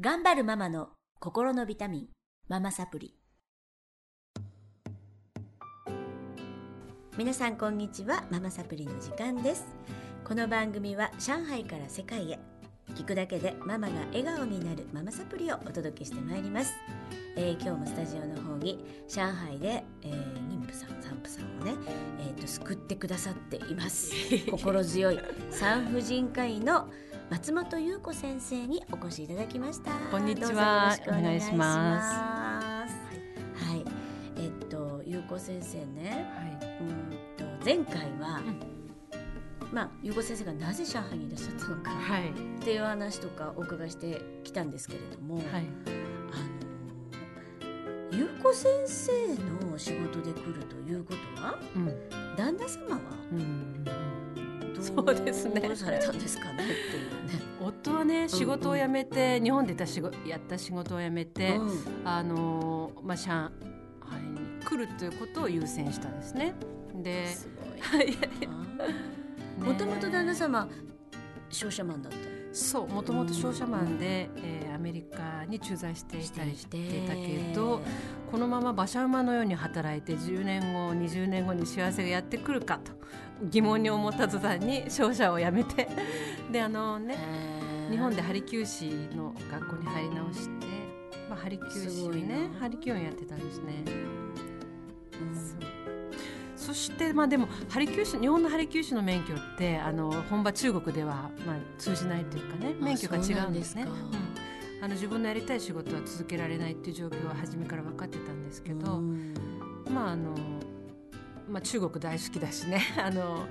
頑張るママの心のビタミンママサプリ。皆さんこんにちはママサプリの時間です。この番組は上海から世界へ聞くだけでママが笑顔になるママサプリをお届けしてまいります、えー今日もスタジオの方に上海で、えー妊婦さん産婦さんをね、えー、と救ってくださっています。心強い産婦人科医の松本優子先生にお越しいただきましたこんにちはお願いしますはいえっと優子先生ねはい。うんと前回は、まあ優子先生がなぜ上海にいらっしゃったのかはい。っていう話とかお伺いしてきたんですけれども、はい。あの優子先生の仕事で来るということはうん。旦那様は？うん。どそうですねうされたんですかねっていうね。夫はね、仕事を辞めて、日本でた仕事、やった仕事を辞めて、うんあのー、まあ、上海に来るということを優先したんですね。で。すごい。はい。もともと旦那様商社マンだった？そう、もともと商社マンで、えメリカに駐在していたりして。たけど。このまま馬車馬のように働いて10年後20年後に幸せがやってくるかと疑問に思った途端に商社を辞めてであのね日本でハリキュー士の学校に入り直して、まあ、ハリキュー士をすごいねな。ハリキューをやってたんですね。うん。そしてまあでもハリキュー士日本のハリキュー士の免許ってあの本場中国ではまあ通じないというかねあ免許が違うんですね。すかうんあの自分のやりたい仕事は続けられないっていう状況は初めから分かってたんですけど、うん。まああのまあ、中国大好きだしね。あの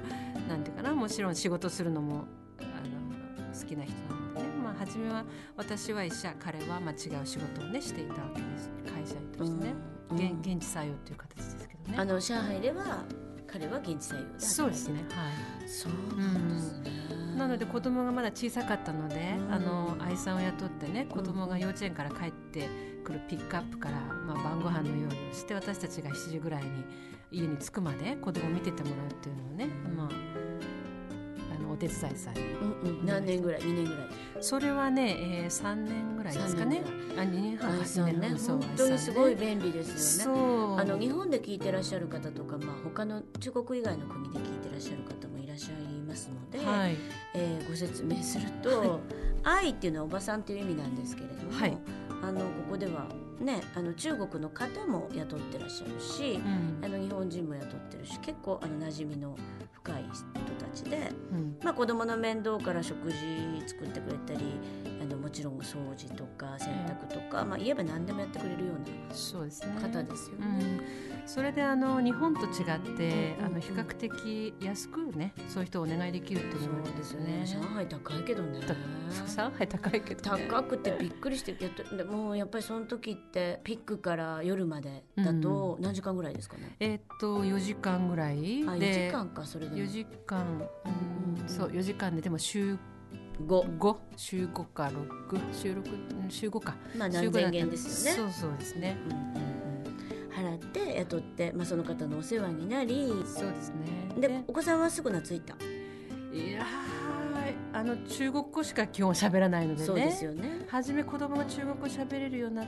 なんていうかな。もちろん仕事するのもあの好きな人なのでね、まあ、初めは私は医者彼はまあ違う仕事をねしていたわけです。会社員としてね、うん。現現地採用という形ですけどね。あの上海では彼は現地採用でそうですねはい。そうなんですね。なので子供がまだ小さかったので、うん。あの愛さんを雇ってね子供が幼稚園から帰ってくるピックアップから、まあ、晩ご飯の用意をして私たちが7時ぐらいに家に着くまで子供を見ててもらうっていうのをね、まあ、手伝いさんにうんうん。何年ぐらい？2年ぐらい。それはね、えー、3年ぐらいですかね。あ2年半愛さんね。そう本当にすごい便利ですよね。あの日本で聞いてらっしゃる方とか、まあ、他の中国以外の国で聞いてらっしゃる方もいらっしゃいますので、はい。えーご説明すると「愛」っていうのはおばさんっていう意味なんですけれども、はい。あのここでは、ね、あの中国の方も雇ってらっしゃるし、うん。あの日本人も雇ってるし結構あの馴染みの深い人で、うん。まあ、子供の面倒から食事作ってくれたりあのもちろん掃除とか洗濯とか、まあ、言えば何でもやってくれるような方ですようね。ん、それであの日本と違って、うんあの比較的安くねそういう人をお願いできるっていうのがあるんですよね。上海高いけどね。だ上海高いけど、ね、高くてびっくりしてけどでもやっぱりその時ってピックから夜までだと何時間ぐらいですかね、えーっと4時間ぐらいあ4で時間かそれでも。4時間、うん。うんそう4時間ででも週5 5週5か6週6うん週5か。まあ週5だった。何千元ですよね。そうそうですね。うんうんうん。払って雇って、まあ、その方のお世話になり。そうですね。でお子さんはすぐ懐いた、いやーあの中国語しか基本喋らないのでね。そうですよね。初め子供が中国語喋れるようにな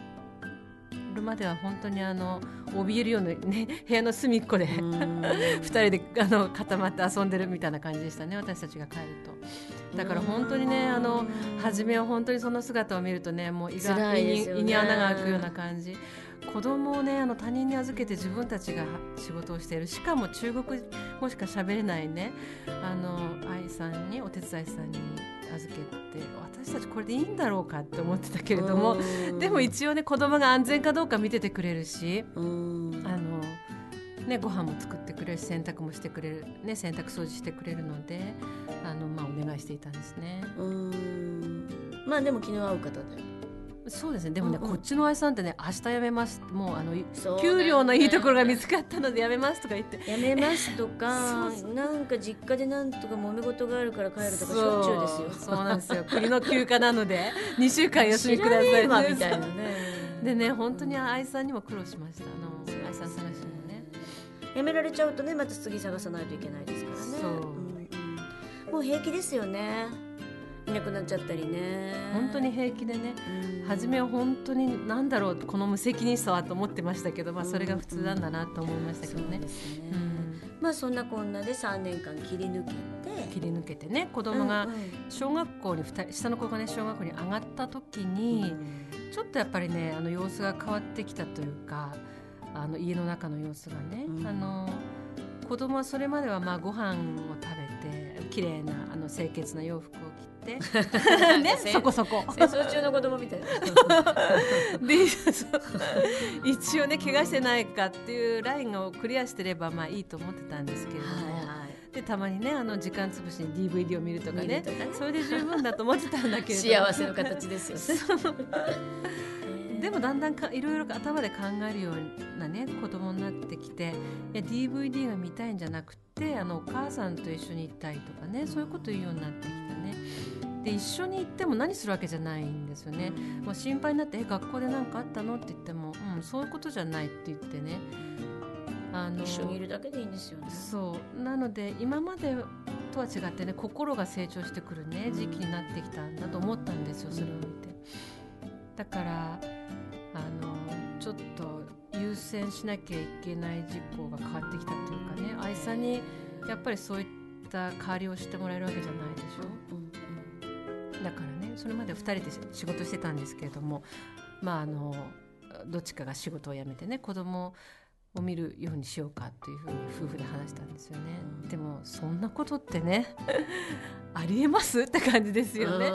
るまでは本当にあの怯えるようなね 部屋の隅っこで 二人であの固まって遊んでるみたいな感じでしたね私たちが帰ると。だから本当にねあの初めは本当にその姿を見るとねもう胃が胃に胃に穴が開くような感じ。子供をねあの他人に預けて自分たちが仕事をしている。しかも中国語しか喋れないねあの愛さんにお手伝いさんに預けて私たちこれでいいんだろうかって思ってたけれどもでも一応ね子供が安全かどうか見ててくれるしうん。あの、ね、ご飯も作ってくれるし洗濯もしてくれる、ね、洗濯掃除してくれるのであの、まあ、お願いしていたんですね。うん。まあでも気の合う方でそうですね。でもね、うんうん。こっちの愛さんってね明日辞めます。もうあの給料のいいところが見つかったので辞めますとか言って。やめますとかなんか実家でなんとか揉め事があるから帰るとかしょっちゅうですよ。そうそうなんですよ。国の休暇なので。2週間休み知くださいみたいなね。でね本当に愛さんにも苦労しました。あの愛さん探しもね。やめられちゃうとねまた次探さないといけないですからね。そうんうん。もう平気ですよね。いなくなっちゃったりね。本当に平気でね。うん。初めは本当に何だろうこの無責任さはと思ってましたけど、まあ、それが普通なんだなと思いましたけどね。まあそんなこんなで3年間切り抜けて。切り抜けてね。子供が小学校に2人下の子がね小学校に上がった時にちょっとやっぱりねあの様子が変わってきたというかあの家の中の様子がね、うん。あの子供はそれまではまあご飯を食べて綺麗なあの清潔な洋服を着て ねそこそこ。戦争中の子供みたいな。で 一応ね怪我してないかっていうラインをクリアしてればまあいいと思ってたんですけれども、でたまにねあの時間つぶしに DVD を見るとかね。ね。それで十分だと思ってたんだけれども。幸せの形ですよでもだんだんかいろいろ頭で考えるようなね子供になってきていや DVD が見たいんじゃなくてあのお母さんと一緒に行ったりとかねそういうこと言うようになってきたね。で一緒に行っても何するわけじゃないんですよね。まあ、心配になって「え学校で何かあったの?」って言っても「うんそういうことじゃない」って言ってね。あの一緒にいるだけでいいんですよね。そう。なので今までとは違ってね心が成長してくるね時期になってきたんだと思ったんですよそれを見て。だからあのちょっと優先しなきゃいけない事項が変わってきたというかね愛さんにやっぱりそういった代わりをしてもらえるわけじゃないでしょ？うんだからねそれまで2人で仕事してたんですけれどもまああのどっちかが仕事を辞めてね子供を見るようにしようかというふうに夫婦で話したんですよね、うん。でもそんなことってね ありえますって感じですよね。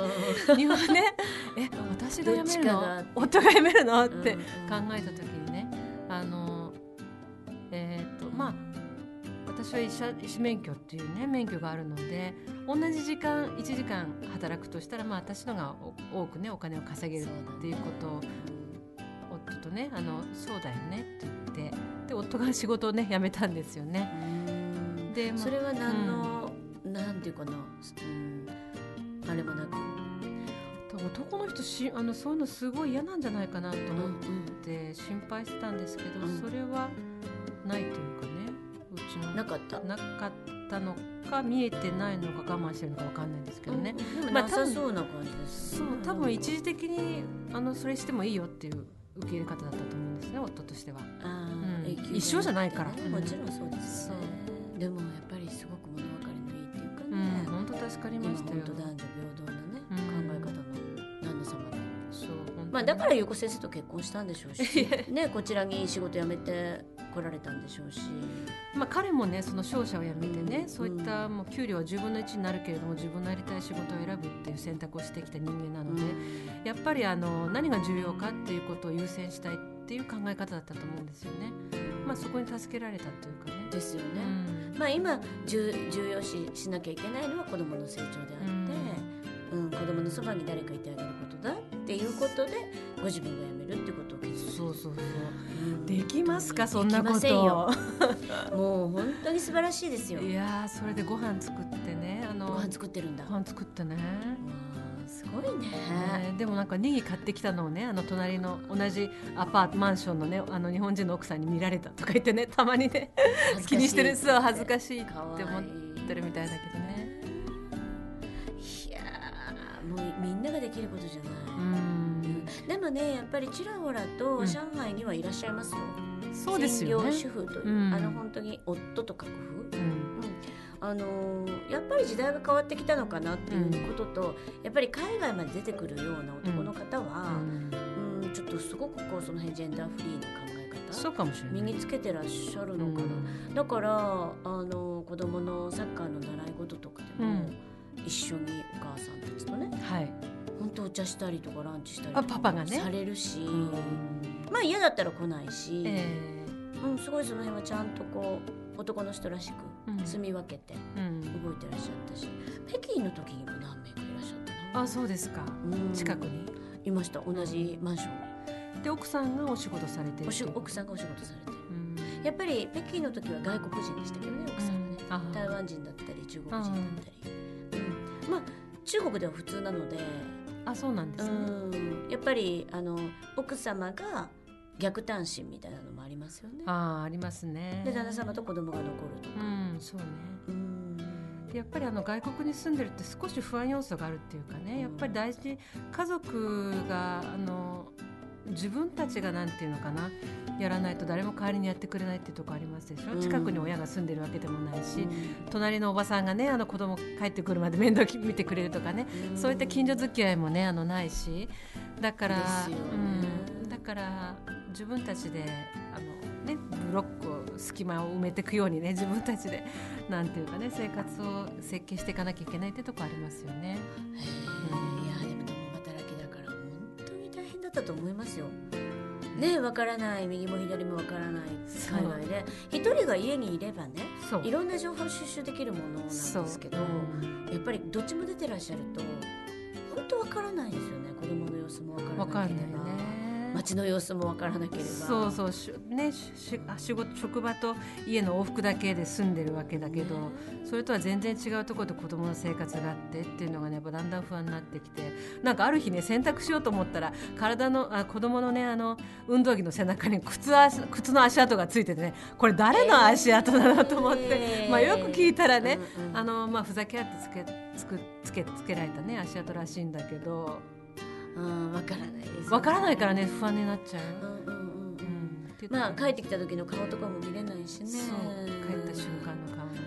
うん。日本ねえ私が辞めるの？が夫が辞めるの？ってうん。考えた時に私は医者医師免許っていうね免許があるので同じ時間1時間働くとしたらまあ私のがお多くねお金を稼げるっていうことを夫とねあのそうだよねって言ってで夫が仕事をね 辞めたんですよね。うん。で、まあそれは何の、なんていうかな、うん、あれもなく、男の人しあのそういうのすごい嫌なんじゃないかなと思っうんて心配してたんですけど、うん。それはないというかなかった？なかったのか見えてないのか我慢してるのかわかんないんですけどね、うんでもまあなさそうな感じですそね。う多分一時的にあのそれしてもいいよっていう受け入れ方だったと思うんですね夫としては。あうん一緒じゃないからねもちろんそうですねそ。でもやっぱりすごく物分かりのいいっていうかうねん、。本当助かり今ましたよ本当。男女平等なね、うん考え方の旦那様で。そうまあだから優子先生と結婚したんでしょうし、ねこちらに仕事辞めて来られたんでしょうし。まあ、彼もねその商社を辞めてね、そういったもう給料は10分の1になるけれども自分のやりたい仕事を選ぶっていう選択をしてきた人間なので、やっぱりあの何が重要かっていうことを優先したいっていう考え方だったと思うんですよね。まあ、そこに助けられたというかね。ですよね。うんまあ今重重要視しなきゃいけないのは子どもの成長であって、うん子どものそばに誰かいてあげることだっていうことでご自分が辞めるってことそうそう。できますかそんなこできませんよ。と。もう本当に素晴らしいですよ。いやーそれでご飯作ってね。あのご飯作ってるんだ。ご飯作ってね。すごいね。ねでもなんかネギ買ってきたのをねあの隣の同じアパートマンションのねあの日本人の奥さんに見られたとか言ってね たまにね気にしてるそう恥ずかしいって思ってるみたいだけどね。いやーもうみんなができることじゃない、うんでもねやっぱりちらほらとうん。上海にはいらっしゃいますよ、そうですよね。主婦という、うん。あの本当に夫と書く風うん。あのーやっぱり時代が変わってきたのかなっていうことと、やっぱり海外まで出てくるような男の方は、うん。うんちょっとすごくこうその辺ジェンダーフリーな考え方そうかもしれない。身につけてらっしゃるのかな、うん。だからあの子供のサッカーの習い事とかでも、うん。一緒にお母さんたちとねはい本当お茶したりとかランチしたりとかあパパがね。されるし、うん。まあ嫌だったら来ないし、えうん、すごいその辺はちゃんとこう男の人らしくーうん。住み分けてうん。動いてらっしゃったし北京の時にも何名かいらっしゃったなあそうですか。うん。近くに？いました同じマンションで奥さんがお仕事されてにおしる奥さんがお仕事されてうん。やっぱり北京の時は外国人でしたけどね奥さんがね、台湾人だったり中国人だったり、うん。まあ中国では普通なので、あそうなんですね。うん、やっぱりあの奥様が逆単身みたいなのもありますよね。ああありますね。で旦那様と子供が残るとか、うんそうね。うん。でやっぱりあの外国に住んでるって少し不安要素があるっていうかねやっぱり大事。に家族があの自分たちがなんていうのかなやらないと誰も代わりにやってくれないっていうところありますでしょ、うん。近くに親が住んでるわけでもないし、うん。隣のおばさんがねあの子供帰ってくるまで面倒見てくれるとかね、そういった近所付き合いもねあのないしだから、ね。うん、だから自分たちであの、ね、ブロックを隙間を埋めていくようにね自分たちでなんていうかね生活を設計していかなきゃいけないってとこありますよね。へえだったと思いますよ。ねわからない。右も左もわからない。海外で。一人が家にいればねいろんな情報収集できるものなんですけどう。んやっぱりどっちも出てらっしゃると本当わからないですよね。子供の様子もわからないなければ。ね。街の様子もわからなければ。そうそうしねし仕事職場と家の往復だけで住んでるわけだけど、それとは全然違うところで子供の生活があってっていうのがねやっぱだんだん不安になってきて。なんかある日ね洗濯しようと思ったら体のあ子供のねあの運動着の背中に靴足靴の足跡がついててねこれ誰の足跡なのと思って、えー。まあよく聞いたらね、うんうん。あのまあふざけ合ってつけつくつけつけられたね足跡らしいんだけどうんわからないですよね。わからないからね不安になっちゃう。うんうんうんまあ帰ってきた時の顔とかも見れないしね。そう。帰った瞬間の顔がね。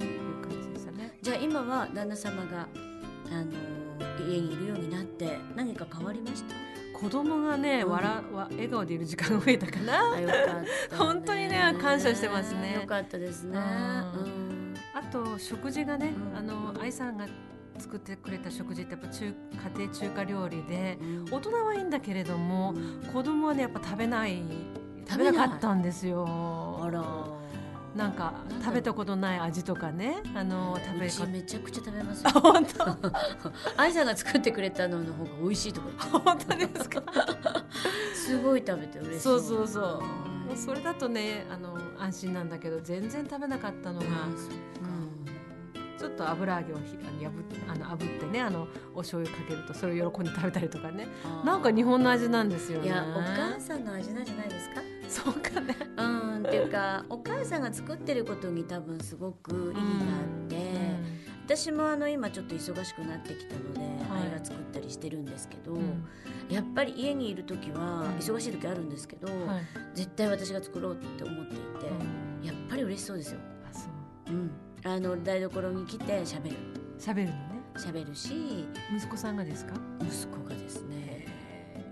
うん。いう感じでしたね。じゃあ今は旦那様があの家にいるようになって何か変わりました？子供がね、うん。笑わ笑顔でいる時間が増えたかな。かった、本当にね感謝してますね。よかったですね。ううん。あと食事がね、うん。あの愛さんが作ってくれた食事ってやっぱ中家庭中華料理でうん大人はいいんだけれども、うん子供はねやっぱ食べない食食べなかったんですよ。あらなんか食べたことない味とかねあの食べうめちゃくちゃ食べますあよ。本当？愛さんが作ってくれたのの方が美味しいとか本当ですか？すごい食べて嬉しい。そうそうそう。それだとねあの安心なんだけど全然食べなかったのが、んあそっかちょっと油揚げをひあのあの炙ってねあのお醤油かけるとそれを喜んで食べたりとかねなんか日本の味なんですよね。いやお母さんの味なんじゃないですか？そうかね。うんっていうかお母さんが作ってることに多分すごく意義があって、私もあの今ちょっと忙しくなってきたので、はいあれが作ったりしてるんですけど、うんやっぱり家にいる時はうん忙しい時あるんですけど、はい。絶対私が作ろうって思っていて、うんやっぱり嬉しそうですよ。あそううん、あの台所に来て喋る。喋るのね。喋るし。息子さんがですか？息子がですね、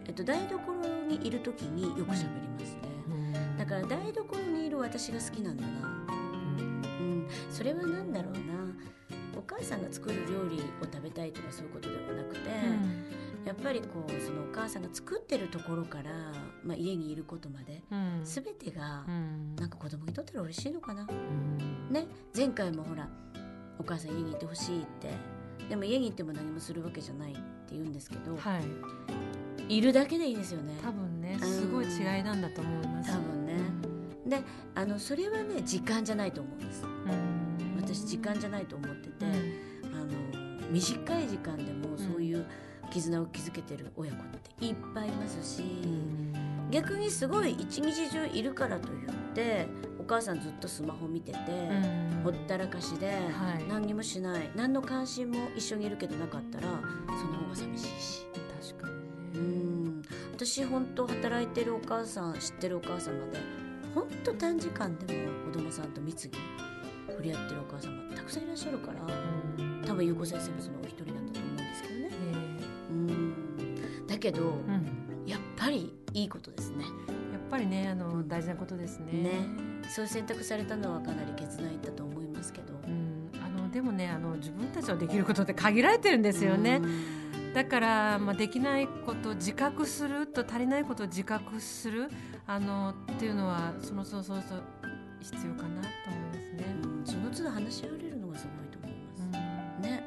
えっと、台所にいる時によく喋りますね、だから台所にいる私が好きなんだな。うん、それは何だろうな。お母さんが作る料理を食べたいとかそういうことではなくて、やっぱりこうそのお母さんが作ってるところから、まあ、家にいることまでうん。全てがうん。なんか子供にとったら嬉しいのかな。うん。ね。前回もほらお母さん家にいてほしいって。でも家にいても何もするわけじゃないって言うんですけど、はい。いるだけでいいですよね。多分ねうん。すごい違いなんだと思います。多分ね。であのそれはね時間じゃないと思うんです。うん。私時間じゃないと思ってて、うん。あの短い時間でもそういう絆を築けてる親子っていっぱいいますし、逆にすごい一日中いるからといってお母さんずっとスマホ見てて、うん。ほったらかしで、はい。何にもしない何の関心も一緒にいるけどなかったらその方が寂しいし。確かうにね。ん。私本当働いてるお母さん知ってるお母様で本当短時間でも子供さんと密に触れ合ってるお母様たくさんいらっしゃるからうん。多分優子先生もそのお一人けど、ーうん。やっぱりいいことですね。やっぱりねあの大事なことですね。ね。そう選択されたのはかなり決断いったと思いますけど。うん、あのでもねあの自分たちのできることって限られてるんですよね。だから、まあ、できないことを自覚すると足りないことを自覚するあのっていうのはそのそうそうそう必要かなと思いますね。うん。その都度話し合われるのがすごいと思います、うん。ね。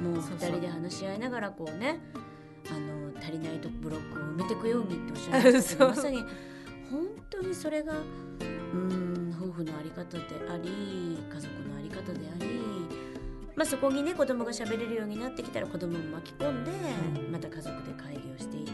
もうそうそう。二人で話し合いながらこうねあの足りないとブロックを埋めていくようにっておっしゃいましたけど まさに本当にそれがうん夫婦のあり方であり家族のあり方であり、まあ、そこにね子供が喋れるようになってきたら子供も巻き込んで、うん。また家族で会議をしていって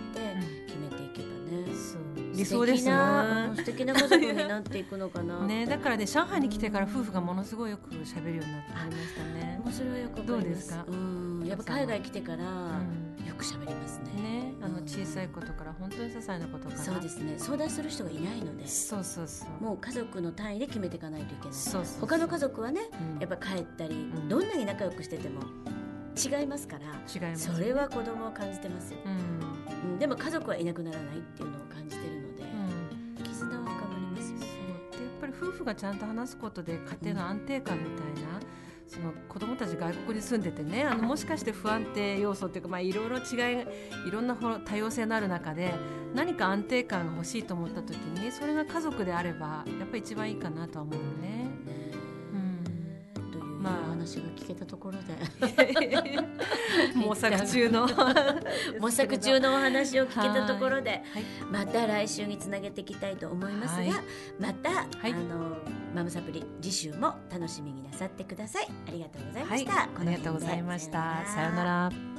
決めていけばね。そう。理想です素敵なうん素敵な家族になっていくのかな。ね、だからね上海に来てから夫婦がものすごいよく喋るようになってましたね。もうそれはよくどうですか？うん、やっぱ海外来てから、うんよく喋りますね。ね、あのうん小さいことから本当に些細なことから。そうですね。相談する人がいないので、そうそうそう。もう家族の単位で決めていかないといけない。そうそう他の家族はね、うんやっぱ帰ったり、んどんなに仲良くしてても違いますから、違います。それは子供は感じてますよ。うん。うん、でも家族はいなくならないっていうのを感じてるので、うん。絆は深まりますよね。そうでやっぱり夫婦がちゃんと話すことで家庭の安定感みたいな、その子供たち外国に住んでてねあのもしかして不安定要素っていうか、まあ、いろいろ違いいろんな多様性のある中で何か安定感が欲しいと思った時にそれが家族であればやっぱり一番いいかなとは思うよね。うん。というまあお話が聞けたところで 模索中の。模索中のお話を聞けたところではい。また来週につなげていきたいと思いますが、はい。また、い。あのマムサプリ次週も楽しみになさってください。ありがとうございまはい、した、ありがとうございました。さようなら。